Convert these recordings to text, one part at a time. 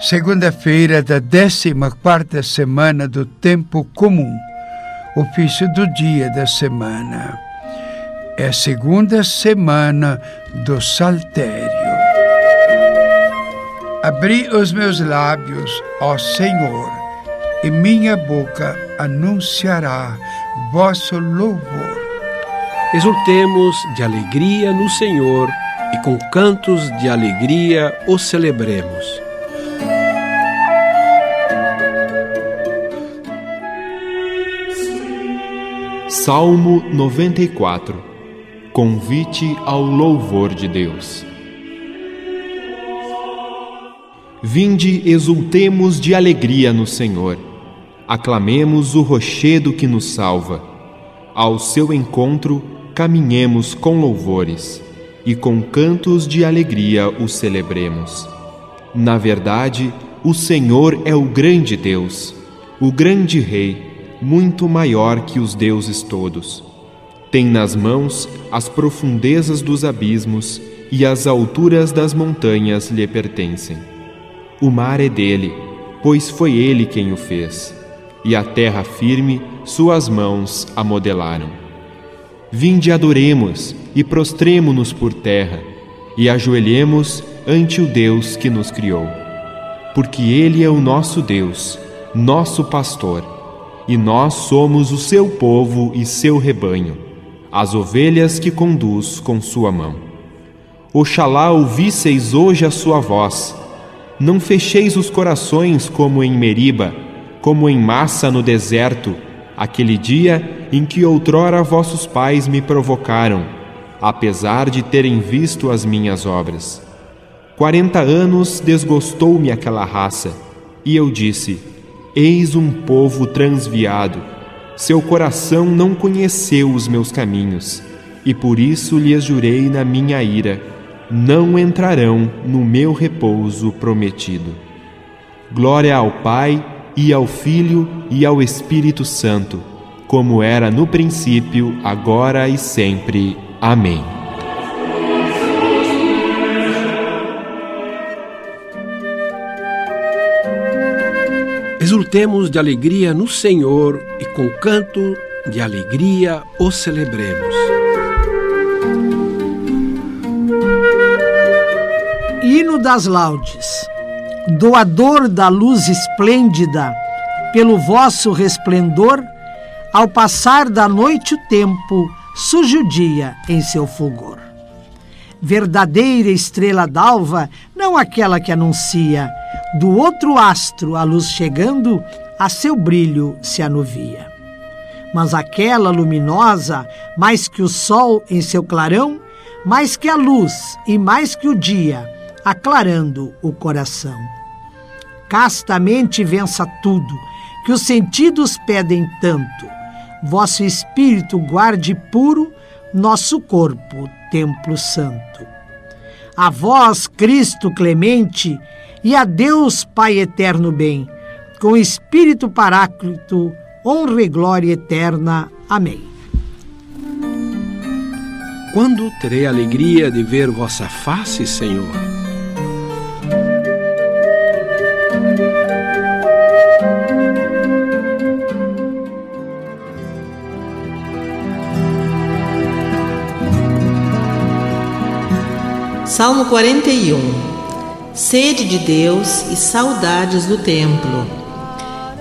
Segunda-feira da 14 semana do tempo comum, ofício do dia da semana. É segunda semana do saltério. Abri os meus lábios, ó Senhor, e minha boca anunciará vosso louvor. Exultemos de alegria no Senhor e com cantos de alegria o celebremos. Salmo 94 Convite ao louvor de Deus. Vinde, exultemos de alegria no Senhor. Aclamemos o rochedo que nos salva. Ao seu encontro, caminhemos com louvores e com cantos de alegria o celebremos. Na verdade, o Senhor é o grande Deus, o grande Rei muito maior que os deuses todos. Tem nas mãos as profundezas dos abismos e as alturas das montanhas lhe pertencem. O mar é dele, pois foi ele quem o fez, e a terra firme suas mãos a modelaram. Vinde adoremos e prostremo-nos por terra, e ajoelhemos ante o Deus que nos criou. Porque ele é o nosso Deus, nosso pastor e nós somos o seu povo e seu rebanho, as ovelhas que conduz com sua mão. Oxalá ouvisseis hoje a sua voz. Não fecheis os corações como em Meriba, como em massa no deserto, aquele dia em que outrora vossos pais me provocaram, apesar de terem visto as minhas obras. Quarenta anos desgostou-me aquela raça, e eu disse: Eis um povo transviado. Seu coração não conheceu os meus caminhos, e por isso lhes jurei na minha ira: não entrarão no meu repouso prometido. Glória ao Pai, e ao Filho, e ao Espírito Santo, como era no princípio, agora e sempre. Amém. Exultemos de alegria no Senhor e com canto de alegria o celebremos. Hino das Laudes. Doador da luz esplêndida, pelo vosso resplendor, ao passar da noite o tempo, surge o dia em seu fulgor. Verdadeira estrela d'alva, não aquela que anuncia, do outro astro, a luz chegando, a seu brilho se anuvia. Mas aquela luminosa, mais que o sol em seu clarão, mais que a luz e mais que o dia, aclarando o coração. Castamente vença tudo, que os sentidos pedem tanto. Vosso espírito guarde puro nosso corpo, templo santo. A vós, Cristo clemente, e a Deus Pai eterno bem, com Espírito Paráclito, honra e glória eterna. Amém. Quando terei a alegria de ver vossa face, Senhor? Salmo 41 sede de Deus e saudades do templo.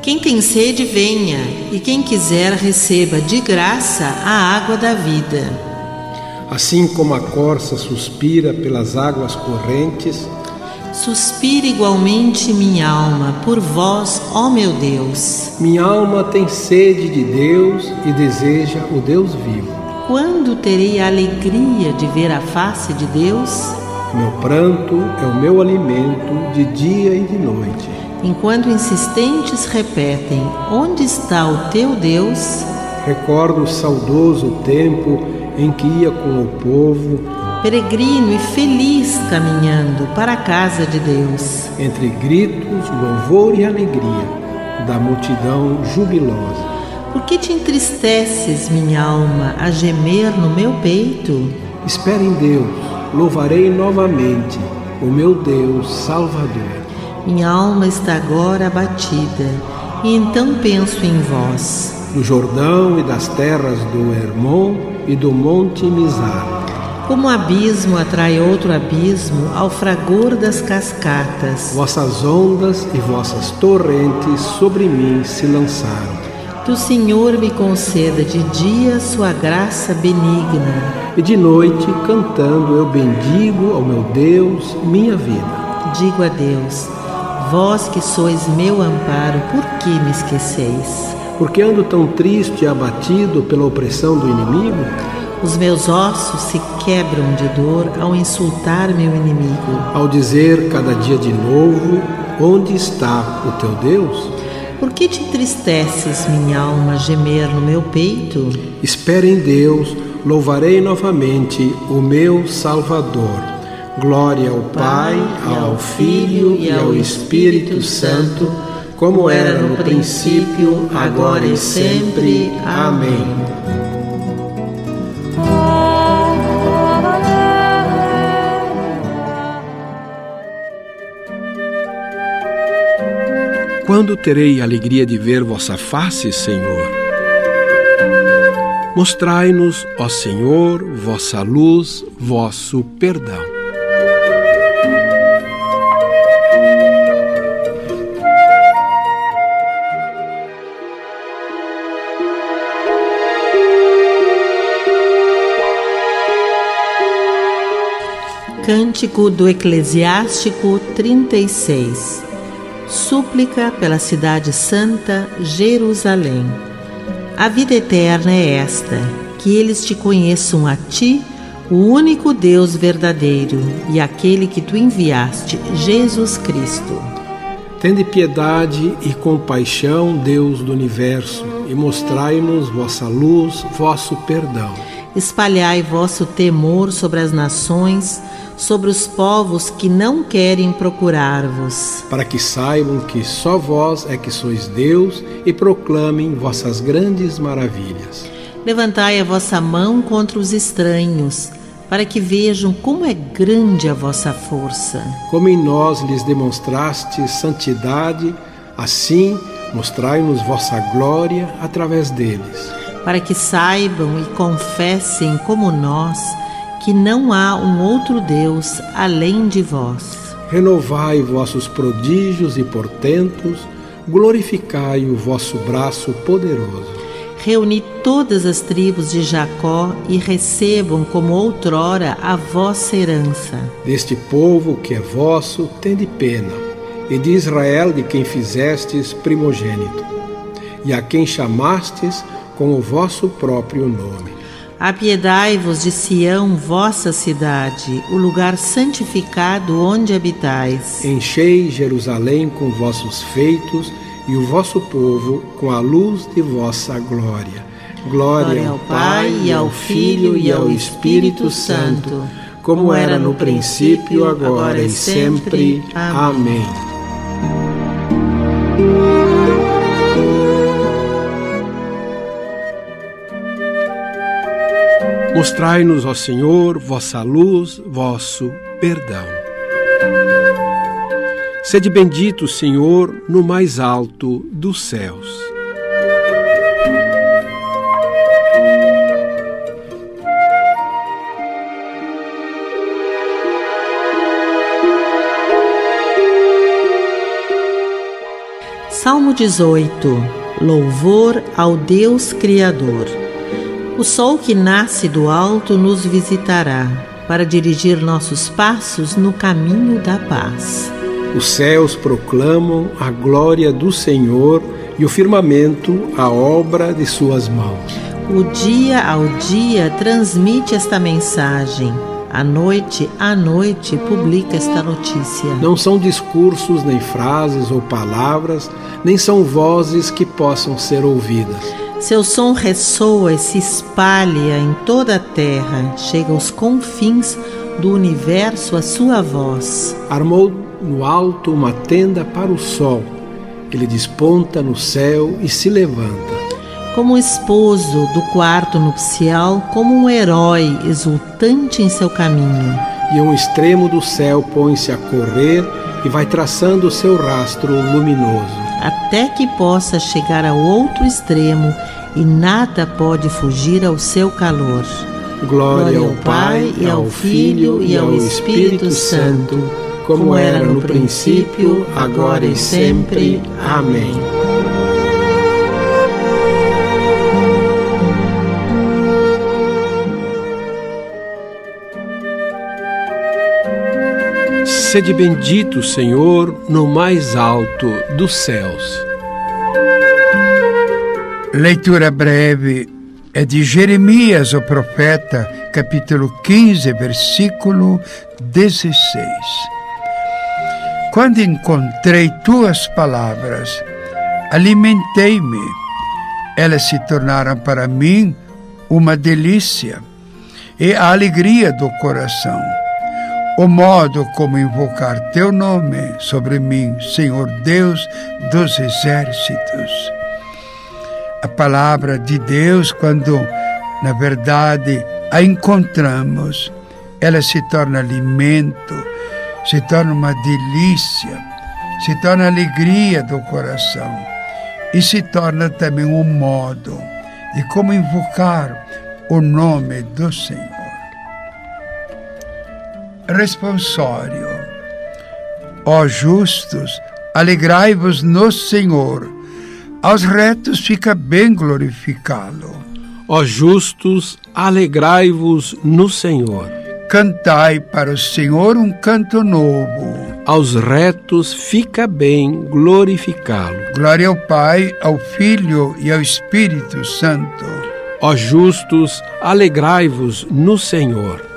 Quem tem sede, venha, e quem quiser, receba de graça a água da vida. Assim como a corça suspira pelas águas correntes, suspira igualmente minha alma por vós, ó meu Deus. Minha alma tem sede de Deus e deseja o Deus vivo. Quando terei a alegria de ver a face de Deus? Meu pranto é o meu alimento de dia e de noite. Enquanto insistentes repetem: Onde está o teu Deus? Recordo o saudoso tempo em que ia com o povo, peregrino e feliz caminhando para a casa de Deus. Entre gritos, louvor e alegria da multidão jubilosa. Por que te entristeces, minha alma, a gemer no meu peito? Espere em Deus louvarei novamente o meu Deus Salvador. Minha alma está agora abatida, e então penso em vós. Do Jordão e das terras do Hermon e do Monte Mizar. Como abismo atrai outro abismo ao fragor das cascatas. Vossas ondas e vossas torrentes sobre mim se lançaram. Que o Senhor me conceda de dia sua graça benigna. E de noite, cantando, eu bendigo ao meu Deus minha vida. Digo a Deus: Vós que sois meu amparo, por que me esqueceis? Porque ando tão triste e abatido pela opressão do inimigo? Os meus ossos se quebram de dor ao insultar meu inimigo. Ao dizer cada dia de novo: Onde está o teu Deus? Por que te entristeces, minha alma, gemer no meu peito? Espere em Deus, louvarei novamente o meu Salvador. Glória ao Pai, ao Filho e ao Espírito Santo, como era no princípio, agora e sempre. Amém. Quando terei alegria de ver vossa face, Senhor? Mostrai-nos, ó Senhor, vossa luz, vosso perdão. Cântico do Eclesiástico 36 Súplica pela Cidade Santa, Jerusalém. A vida eterna é esta: que eles te conheçam a ti, o único Deus verdadeiro, e aquele que tu enviaste, Jesus Cristo. Tende piedade e compaixão, Deus do universo, e mostrai-nos vossa luz, vosso perdão. Espalhai vosso temor sobre as nações, sobre os povos que não querem procurar-vos. Para que saibam que só vós é que sois Deus e proclamem vossas grandes maravilhas. Levantai a vossa mão contra os estranhos, para que vejam como é grande a vossa força. Como em nós lhes demonstraste santidade, assim mostrai-nos vossa glória através deles. Para que saibam e confessem como nós que não há um outro Deus além de vós. Renovai vossos prodígios e portentos, glorificai o vosso braço poderoso. Reuni todas as tribos de Jacó e recebam como outrora a vossa herança. Deste povo que é vosso, tende pena, e de Israel de quem fizestes primogênito, e a quem chamastes com o vosso próprio nome. Apiedai-vos de Sião, vossa cidade, o lugar santificado onde habitais. Enchei Jerusalém com vossos feitos e o vosso povo com a luz de vossa glória. Glória, glória ao Pai, e ao Filho, e ao Espírito Santo, como era no princípio, agora e sempre. Amém. Mostrai-nos, ó Senhor, vossa luz, vosso perdão. Sede bendito, Senhor, no mais alto dos céus. Salmo 18 Louvor ao Deus Criador. O sol que nasce do alto nos visitará para dirigir nossos passos no caminho da paz. Os céus proclamam a glória do Senhor e o firmamento a obra de suas mãos. O dia ao dia transmite esta mensagem. À noite, à noite, publica esta notícia. Não são discursos, nem frases ou palavras, nem são vozes que possam ser ouvidas seu som ressoa e se espalha em toda a terra, chega aos confins do universo a sua voz. Armou no alto uma tenda para o sol. Ele desponta no céu e se levanta. Como esposo do quarto nupcial, como um herói exultante em seu caminho. E um extremo do céu põe-se a correr e vai traçando o seu rastro luminoso. Até que possa chegar ao outro extremo e nada pode fugir ao seu calor. Glória ao Pai, e ao Filho, e ao Espírito Santo, como era no princípio, agora e sempre. Amém. Sede bendito, Senhor, no mais alto dos céus. Leitura breve é de Jeremias, o profeta, capítulo 15, versículo 16. Quando encontrei tuas palavras, alimentei-me. Elas se tornaram para mim uma delícia e a alegria do coração o modo como invocar teu nome sobre mim, Senhor Deus dos exércitos. A palavra de Deus, quando na verdade a encontramos, ela se torna alimento, se torna uma delícia, se torna alegria do coração e se torna também um modo de como invocar o nome do Senhor responsório. Ó justos, alegrai-vos no Senhor. Aos retos fica bem glorificá-lo. Ó justos, alegrai-vos no Senhor. Cantai para o Senhor um canto novo. Aos retos fica bem glorificá-lo. Glória ao Pai, ao Filho e ao Espírito Santo. Ó justos, alegrai-vos no Senhor.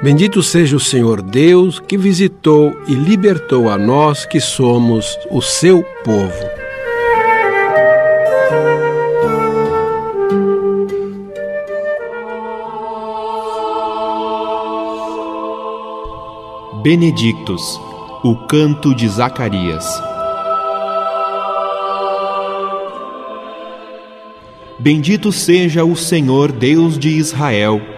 Bendito seja o Senhor Deus que visitou e libertou a nós que somos o seu povo. Benedictus, o canto de Zacarias. Bendito seja o Senhor Deus de Israel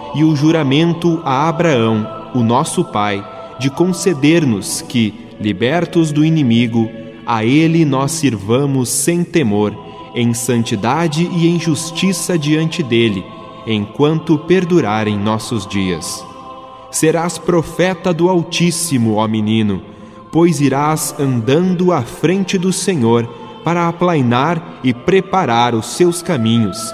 e o juramento a Abraão, o nosso pai, de conceder-nos que, libertos do inimigo, a ele nós sirvamos sem temor, em santidade e em justiça diante dele, enquanto perdurarem nossos dias. Serás profeta do Altíssimo, ó menino, pois irás andando à frente do Senhor para aplainar e preparar os seus caminhos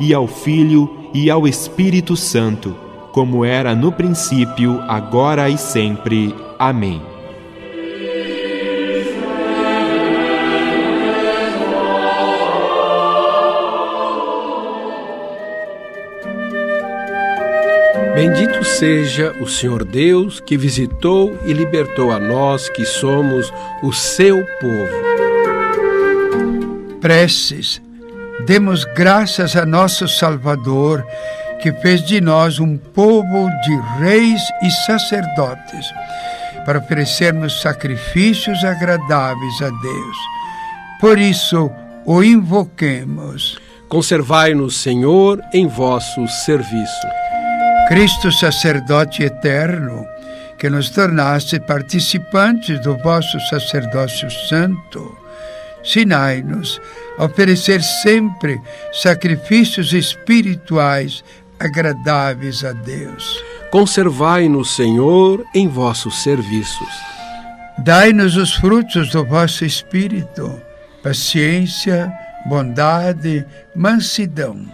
e ao Filho e ao Espírito Santo, como era no princípio, agora e sempre. Amém. Bendito seja o Senhor Deus que visitou e libertou a nós que somos o seu povo. Preces Demos graças a nosso Salvador, que fez de nós um povo de reis e sacerdotes, para oferecermos sacrifícios agradáveis a Deus. Por isso, o invoquemos. Conservai-nos, Senhor, em vosso serviço. Cristo, sacerdote eterno, que nos tornaste participantes do vosso sacerdócio santo, Sinai-nos a oferecer sempre sacrifícios espirituais agradáveis a Deus. Conservai-nos, Senhor, em vossos serviços. Dai-nos os frutos do vosso Espírito, paciência, bondade, mansidão.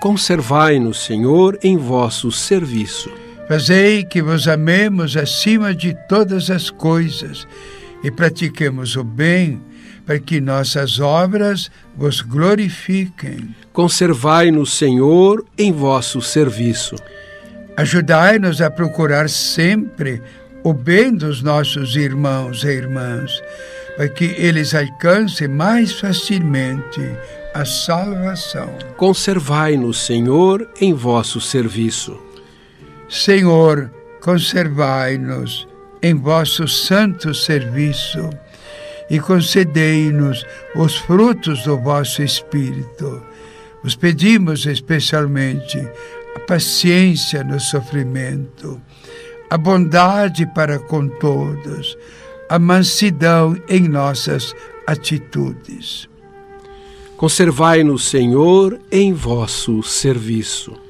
Conservai-nos, Senhor, em vosso serviço. Fazei que vos amemos acima de todas as coisas e pratiquemos o bem, para que nossas obras vos glorifiquem. Conservai-nos, Senhor, em vosso serviço. Ajudai-nos a procurar sempre o bem dos nossos irmãos e irmãs, para que eles alcancem mais facilmente a salvação. Conservai-nos, Senhor, em vosso serviço. Senhor, conservai-nos em vosso santo serviço e concedei-nos os frutos do vosso Espírito. Os pedimos especialmente a paciência no sofrimento, a bondade para com todos, a mansidão em nossas atitudes. Conservai-nos, Senhor, em vosso serviço.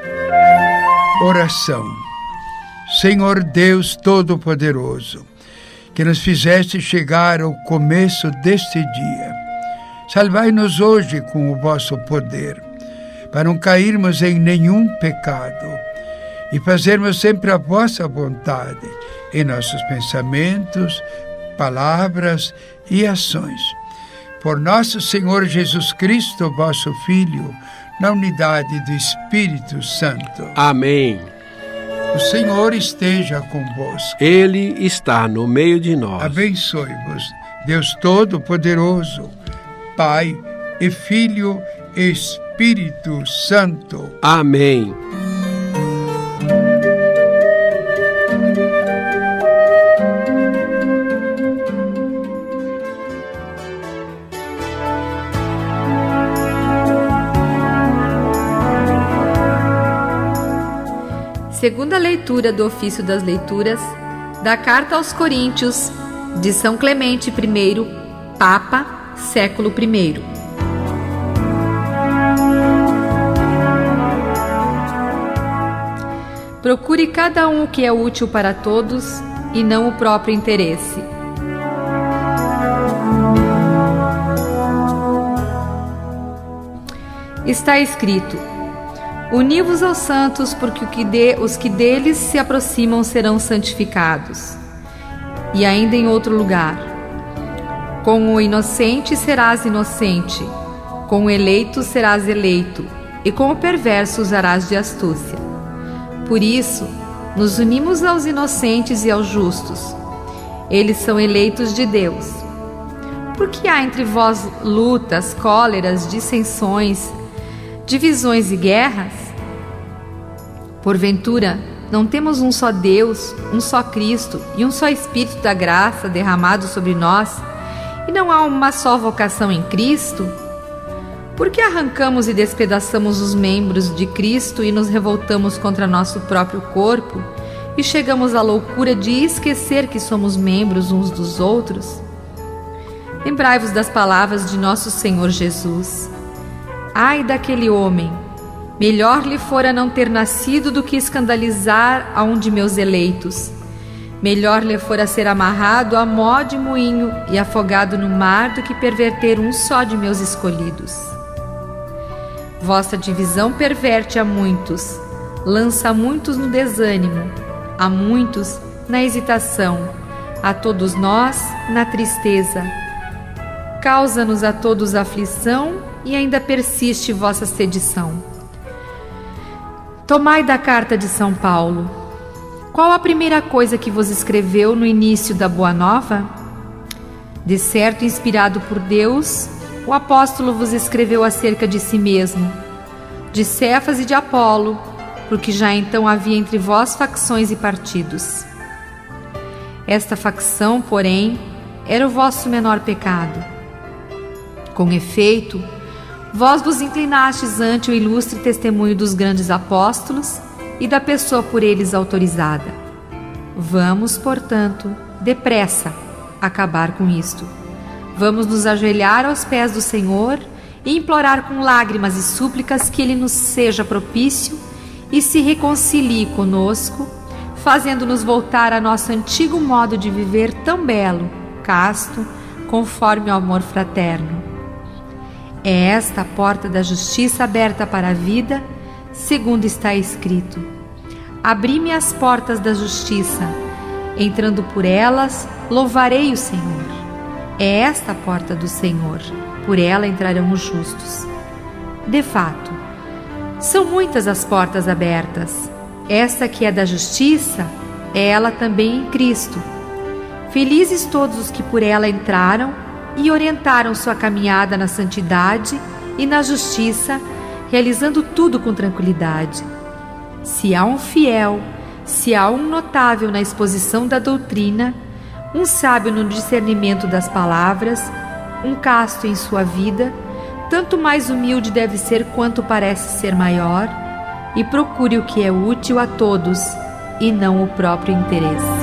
Oração. Senhor Deus Todo-Poderoso, que nos fizeste chegar ao começo deste dia, salvai-nos hoje com o vosso poder, para não cairmos em nenhum pecado e fazermos sempre a vossa vontade em nossos pensamentos, palavras e ações. Por nosso Senhor Jesus Cristo, vosso Filho, na unidade do Espírito Santo. Amém. O Senhor esteja convosco. Ele está no meio de nós. Abençoe-vos, Deus Todo-Poderoso, Pai e Filho e Espírito Santo. Amém. Segunda leitura do ofício das leituras da Carta aos Coríntios de São Clemente I, Papa, século I. Procure cada um o que é útil para todos e não o próprio interesse. Está escrito: Uni-vos aos santos, porque os que deles se aproximam serão santificados. E ainda em outro lugar: Com o inocente serás inocente, com o eleito serás eleito, e com o perverso usarás de astúcia. Por isso, nos unimos aos inocentes e aos justos. Eles são eleitos de Deus. Porque há entre vós lutas, cóleras, dissensões, divisões e guerras? Porventura, não temos um só Deus, um só Cristo e um só Espírito da graça derramado sobre nós? E não há uma só vocação em Cristo? Por que arrancamos e despedaçamos os membros de Cristo e nos revoltamos contra nosso próprio corpo e chegamos à loucura de esquecer que somos membros uns dos outros? Lembrai-vos das palavras de nosso Senhor Jesus. Ai daquele homem! Melhor lhe fora não ter nascido do que escandalizar a um de meus eleitos. Melhor lhe fora ser amarrado a mó de moinho e afogado no mar do que perverter um só de meus escolhidos. Vossa divisão perverte a muitos, lança muitos no desânimo, a muitos na hesitação, a todos nós na tristeza. Causa-nos a todos aflição e ainda persiste vossa sedição. Tomai da carta de São Paulo. Qual a primeira coisa que vos escreveu no início da Boa Nova? De certo, inspirado por Deus, o apóstolo vos escreveu acerca de si mesmo, de Cefas e de Apolo, porque já então havia entre vós facções e partidos. Esta facção, porém, era o vosso menor pecado. Com efeito, vós vos inclinastes ante o ilustre testemunho dos grandes apóstolos e da pessoa por eles autorizada. Vamos, portanto, depressa acabar com isto. Vamos nos ajoelhar aos pés do Senhor e implorar com lágrimas e súplicas que Ele nos seja propício e se reconcilie conosco, fazendo-nos voltar a nosso antigo modo de viver tão belo, casto, conforme o amor fraterno. É esta a porta da justiça aberta para a vida, segundo está escrito: Abri-me as portas da justiça, entrando por elas, louvarei o Senhor. É esta a porta do Senhor, por ela entrarão os justos. De fato, são muitas as portas abertas. Esta que é da justiça, é ela também em Cristo. Felizes todos os que por ela entraram e orientaram sua caminhada na santidade e na justiça, realizando tudo com tranquilidade. Se há um fiel, se há um notável na exposição da doutrina, um sábio no discernimento das palavras, um casto em sua vida, tanto mais humilde deve ser quanto parece ser maior, e procure o que é útil a todos e não o próprio interesse.